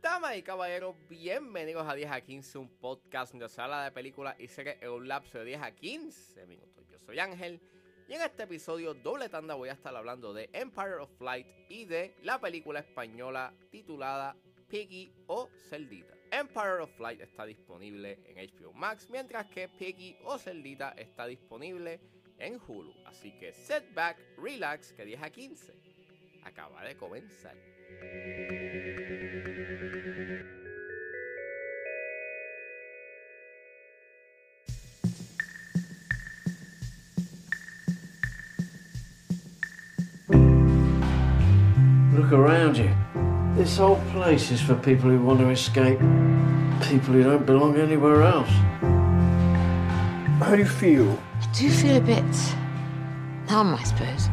Damas y caballeros, bienvenidos a 10 a 15, un podcast donde se habla de películas y series en un lapso de 10 a 15 minutos. Yo soy Ángel y en este episodio doble tanda voy a estar hablando de Empire of Flight y de la película española titulada Piggy o Celdita. Empire of Flight está disponible en HBO Max, mientras que Piggy o Celdita está disponible en Hulu. Así que set back, relax, que 10 a 15 acaba de comenzar. Look around you. This whole place is for people who want to escape, people who don't belong anywhere else. How do you feel? I do feel a bit numb, I suppose.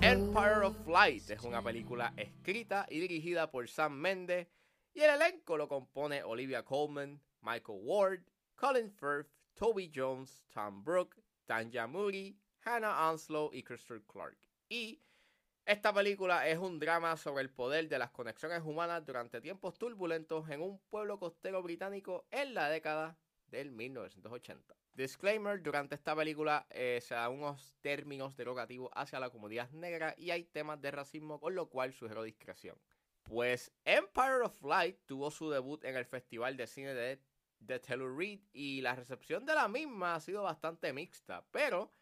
Empire of Flight es una película escrita y dirigida por Sam Mendes y el elenco lo compone Olivia Colman, Michael Ward, Colin Firth, Toby Jones, Tom Brooke, Tanya Moody, Hannah Anslow y Christopher Clark. Y esta película es un drama sobre el poder de las conexiones humanas durante tiempos turbulentos en un pueblo costero británico en la década del 1980. Disclaimer, durante esta película eh, se dan unos términos derogativos hacia la comunidad negra y hay temas de racismo, con lo cual sugiero discreción. Pues Empire of Light tuvo su debut en el Festival de Cine de, de Telluride y la recepción de la misma ha sido bastante mixta, pero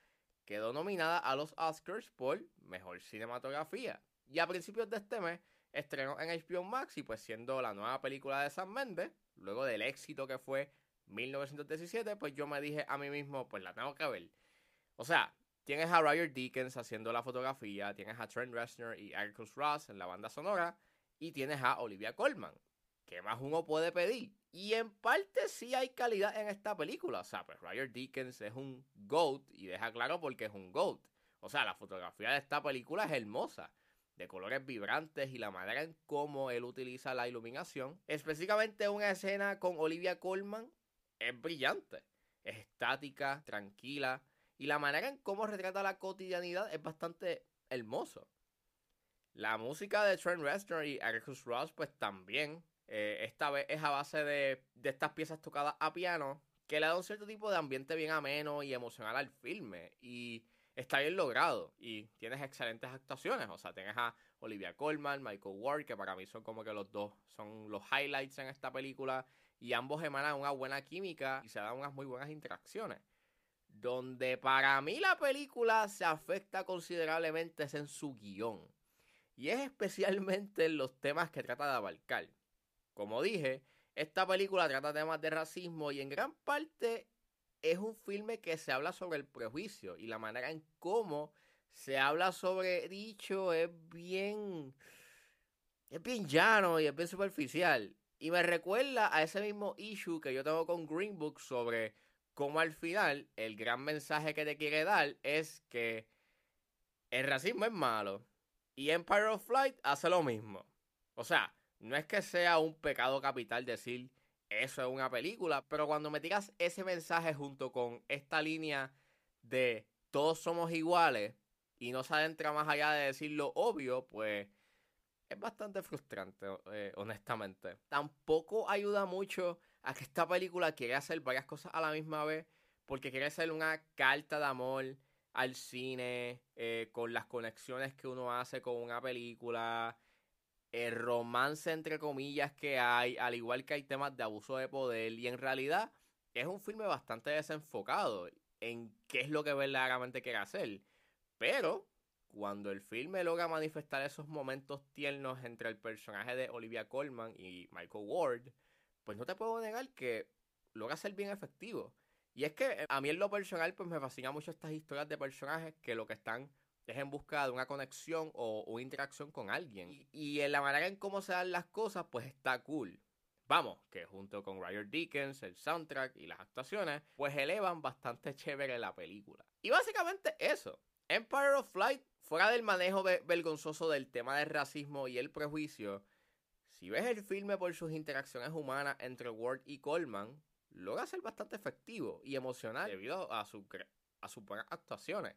quedó nominada a los Oscars por Mejor Cinematografía. Y a principios de este mes estrenó en HBO Max y pues siendo la nueva película de Sam Mendes, luego del éxito que fue 1917, pues yo me dije a mí mismo, pues la tengo que ver. O sea, tienes a Roger Deakins haciendo la fotografía, tienes a Trent Reznor y Atticus Ross en la banda sonora, y tienes a Olivia Colman. ¿Qué más uno puede pedir? Y en parte sí hay calidad en esta película. O sea, pues Roger Deakins es un GOAT y deja claro por qué es un GOAT. O sea, la fotografía de esta película es hermosa. De colores vibrantes y la manera en cómo él utiliza la iluminación. Específicamente una escena con Olivia Colman es brillante. Es estática, tranquila. Y la manera en cómo retrata la cotidianidad es bastante hermoso. La música de Trent Reznor y Atticus Ross, pues también. Eh, esta vez es a base de, de estas piezas tocadas a piano. Que le da un cierto tipo de ambiente bien ameno y emocional al filme. Y está bien logrado. Y tienes excelentes actuaciones. O sea, tienes a Olivia Colman, Michael Ward, que para mí son como que los dos son los highlights en esta película y ambos emanan una buena química y se dan unas muy buenas interacciones. Donde para mí la película se afecta considerablemente es en su guion. Y es especialmente en los temas que trata de abarcar. Como dije, esta película trata temas de racismo y en gran parte es un filme que se habla sobre el prejuicio y la manera en cómo se habla sobre dicho es bien es bien llano y es bien superficial. Y me recuerda a ese mismo issue que yo tengo con Green Book sobre cómo al final el gran mensaje que te quiere dar es que el racismo es malo. Y Empire of Flight hace lo mismo. O sea, no es que sea un pecado capital decir eso es una película, pero cuando me tiras ese mensaje junto con esta línea de todos somos iguales y no se adentra más allá de decir lo obvio, pues es bastante frustrante, eh, honestamente. Tampoco ayuda mucho a que esta película quiere hacer varias cosas a la misma vez, porque quiere ser una carta de amor al cine, eh, con las conexiones que uno hace con una película, el romance entre comillas que hay, al igual que hay temas de abuso de poder, y en realidad es un filme bastante desenfocado en qué es lo que verdaderamente quiere hacer. Pero cuando el filme logra manifestar esos momentos tiernos entre el personaje de Olivia Colman y Michael Ward, pues no te puedo negar que logra ser bien efectivo. Y es que eh, a mí en lo personal pues me fascina mucho estas historias de personajes que lo que están es en busca de una conexión o una interacción con alguien. Y, y en la manera en cómo se dan las cosas pues está cool. Vamos, que junto con Roger Deakins, el soundtrack y las actuaciones, pues elevan bastante chévere la película. Y básicamente eso. Empire of Flight, fuera del manejo ve- vergonzoso del tema del racismo y el prejuicio, si ves el filme por sus interacciones humanas entre Ward y Coleman, logra ser bastante efectivo y emocional debido a su, a sus buenas actuaciones.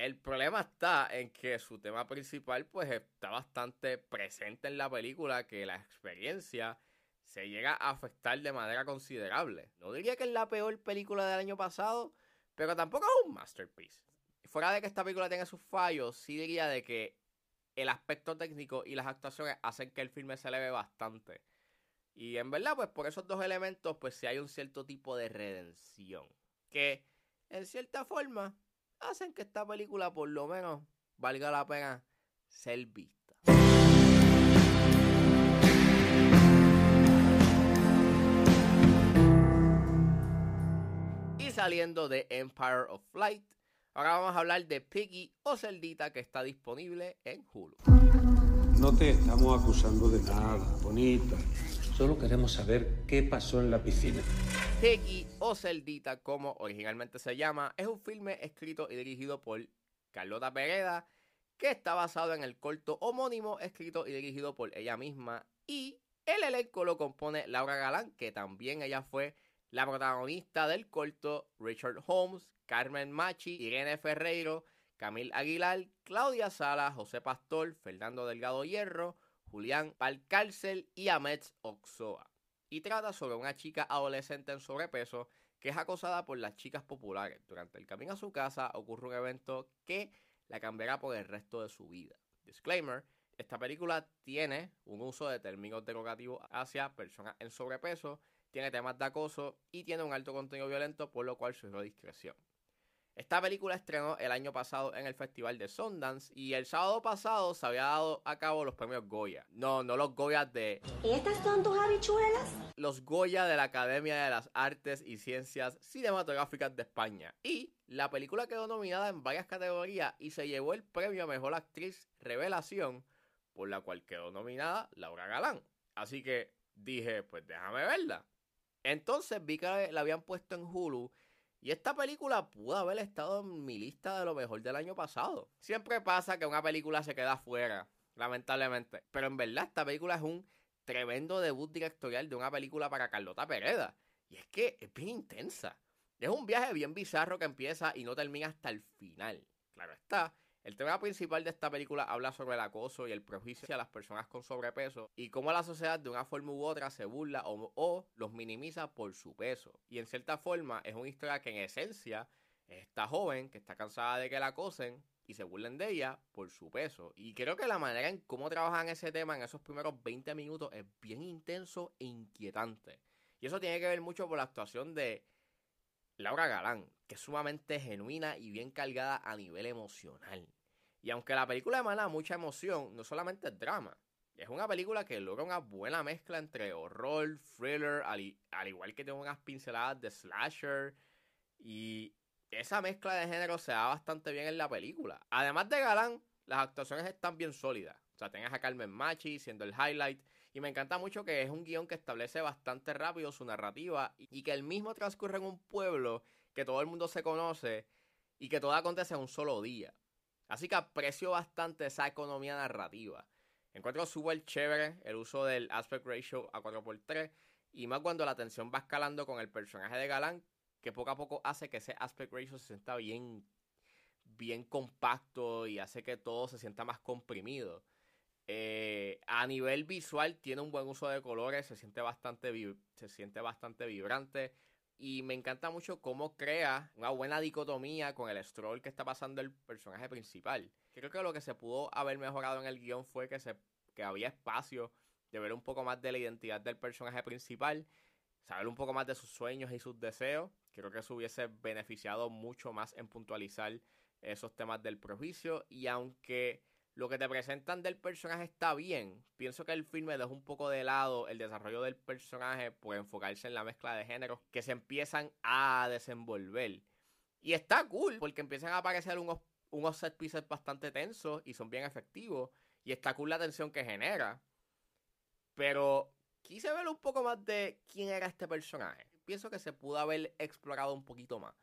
El problema está en que su tema principal pues está bastante presente en la película, que la experiencia se llega a afectar de manera considerable. No diría que es la peor película del año pasado, pero tampoco es un masterpiece. Fuera de que esta película tenga sus fallos, sí diría de que el aspecto técnico y las actuaciones hacen que el filme se eleve bastante. Y en verdad, pues por esos dos elementos, pues sí hay un cierto tipo de redención. Que en cierta forma hacen que esta película por lo menos valga la pena ser vista. Y saliendo de Empire of Flight, ahora vamos a hablar de Piggy o Celdita que está disponible en Hulu. No te estamos acusando de nada, bonita. Solo queremos saber qué pasó en la piscina. Peggy o Celdita, como originalmente se llama, es un filme escrito y dirigido por Carlota Pereda, que está basado en el corto homónimo escrito y dirigido por ella misma. Y el elenco lo compone Laura Galán, que también ella fue la protagonista del corto, Richard Holmes, Carmen Machi, Irene Ferreiro, Camil Aguilar, Claudia Sala, José Pastor, Fernando Delgado Hierro, Julián Palcárcel y Ahmed Oxoa. Y trata sobre una chica adolescente en sobrepeso que es acosada por las chicas populares. Durante el camino a su casa ocurre un evento que la cambiará por el resto de su vida. Disclaimer, esta película tiene un uso de términos derogativos hacia personas en sobrepeso, tiene temas de acoso y tiene un alto contenido violento, por lo cual sugiero discreción. Esta película estrenó el año pasado en el Festival de Sundance y el sábado pasado se había dado a cabo los premios Goya. No, no los Goya de... ¿Estas son tus habichuelas? Los Goya de la Academia de las Artes y Ciencias Cinematográficas de España. Y la película quedó nominada en varias categorías y se llevó el premio a Mejor Actriz Revelación, por la cual quedó nominada Laura Galán. Así que dije, pues déjame verla. Entonces vi que la habían puesto en Hulu y esta película pudo haber estado en mi lista de lo mejor del año pasado. Siempre pasa que una película se queda fuera, lamentablemente. Pero en verdad esta película es un tremendo debut directorial de una película para Carlota Pereda. Y es que es bien intensa. Es un viaje bien bizarro que empieza y no termina hasta el final. Claro está, el tema principal de esta película habla sobre el acoso y el prejuicio a las personas con sobrepeso y cómo la sociedad de una forma u otra se burla o, los minimiza por su peso. Y en cierta forma es una historia que en esencia es esta joven que está cansada de que la acosen y se burlen de ella por su peso. Y creo que la manera en cómo trabajan ese tema en esos primeros 20 minutos es bien intenso e inquietante. Y eso tiene que ver mucho por la actuación de Laura Galán, que es sumamente genuina y bien cargada a nivel emocional. Y aunque la película emana mucha emoción, no solamente es drama. Es una película que logra una buena mezcla entre horror, thriller, al, al igual que tiene unas pinceladas de slasher. Y esa mezcla de género se da bastante bien en la película. Además de Galán, las actuaciones están bien sólidas. O sea, tengas a Carmen Machi siendo el highlight. Y me encanta mucho que es un guion que establece bastante rápido su narrativa y que el mismo transcurre en un pueblo que todo el mundo se conoce y que todo acontece en un solo día. Así que aprecio bastante esa economía narrativa. Encuentro súper chévere el uso del aspect ratio a 4x3 y más cuando la tensión va escalando con el personaje de Galán, que poco a poco hace que ese aspect ratio se sienta bien, bien compacto y hace que todo se sienta más comprimido. Eh, a nivel visual tiene un buen uso de colores, se siente bastante, se siente bastante vibrante. Y me encanta mucho cómo crea una buena dicotomía con el stroll que está pasando el personaje principal. Creo que lo que se pudo haber mejorado en el guion fue que, se, que había espacio de ver un poco más de la identidad del personaje principal, saber un poco más de sus sueños y sus deseos. Creo que eso hubiese beneficiado mucho más en puntualizar esos temas del prejuicio. Y aunque lo que te presentan del personaje está bien. Pienso que el filme deja un poco de lado el desarrollo del personaje por enfocarse en la mezcla de géneros que se empiezan a desenvolver. Y está cool porque empiezan a aparecer unos, unos set pieces bastante tensos y son bien efectivos. Y está cool la tensión que genera. Pero quise ver un poco más de quién era este personaje. Pienso que se pudo haber explorado un poquito más.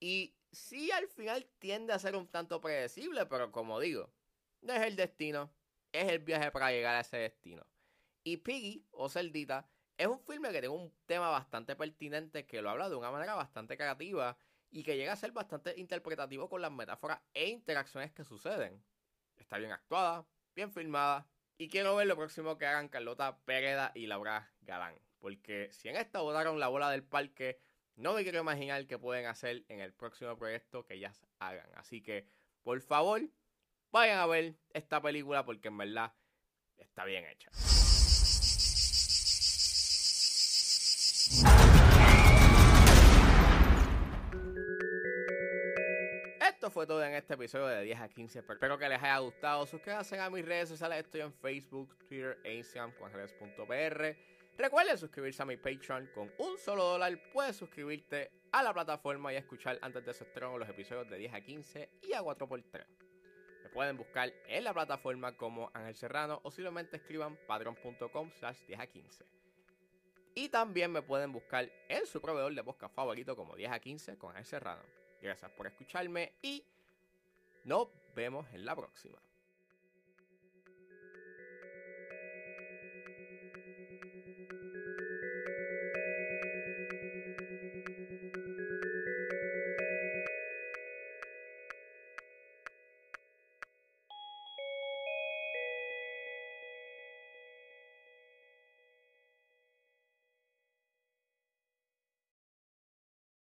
Y sí, al final tiende a ser un tanto predecible, pero como digo, no es el destino, es el viaje para llegar a ese destino. Y Piggy, o Celdita, es un filme que tiene un tema bastante pertinente que lo habla de una manera bastante creativa y que llega a ser bastante interpretativo con las metáforas e interacciones que suceden. Está bien actuada, bien filmada y quiero ver lo próximo que hagan Carlota Pereda y Laura Galán. Porque si en esta botaron la bola del parque, no me quiero imaginar qué pueden hacer en el próximo proyecto que ellas hagan. Así que, por favor, vayan a ver esta película porque en verdad está bien hecha. Esto fue todo en este episodio de 10 a 15. Espero que les haya gustado. Suscríbanse a mis redes sociales. Estoy en Facebook, Twitter e Instagram Recuerden suscribirse a mi Patreon. Con un solo dólar puedes suscribirte a la plataforma y escuchar antes de su estreno los episodios de 10 a 15 y a 4x3. Pueden buscar en la plataforma como Ángel Serrano o simplemente escriban patreon.com slash 10 a 15. Y también me pueden buscar en su proveedor de podcast favorito como 10 a 15 con Ángel Serrano. Gracias por escucharme y nos vemos en la próxima.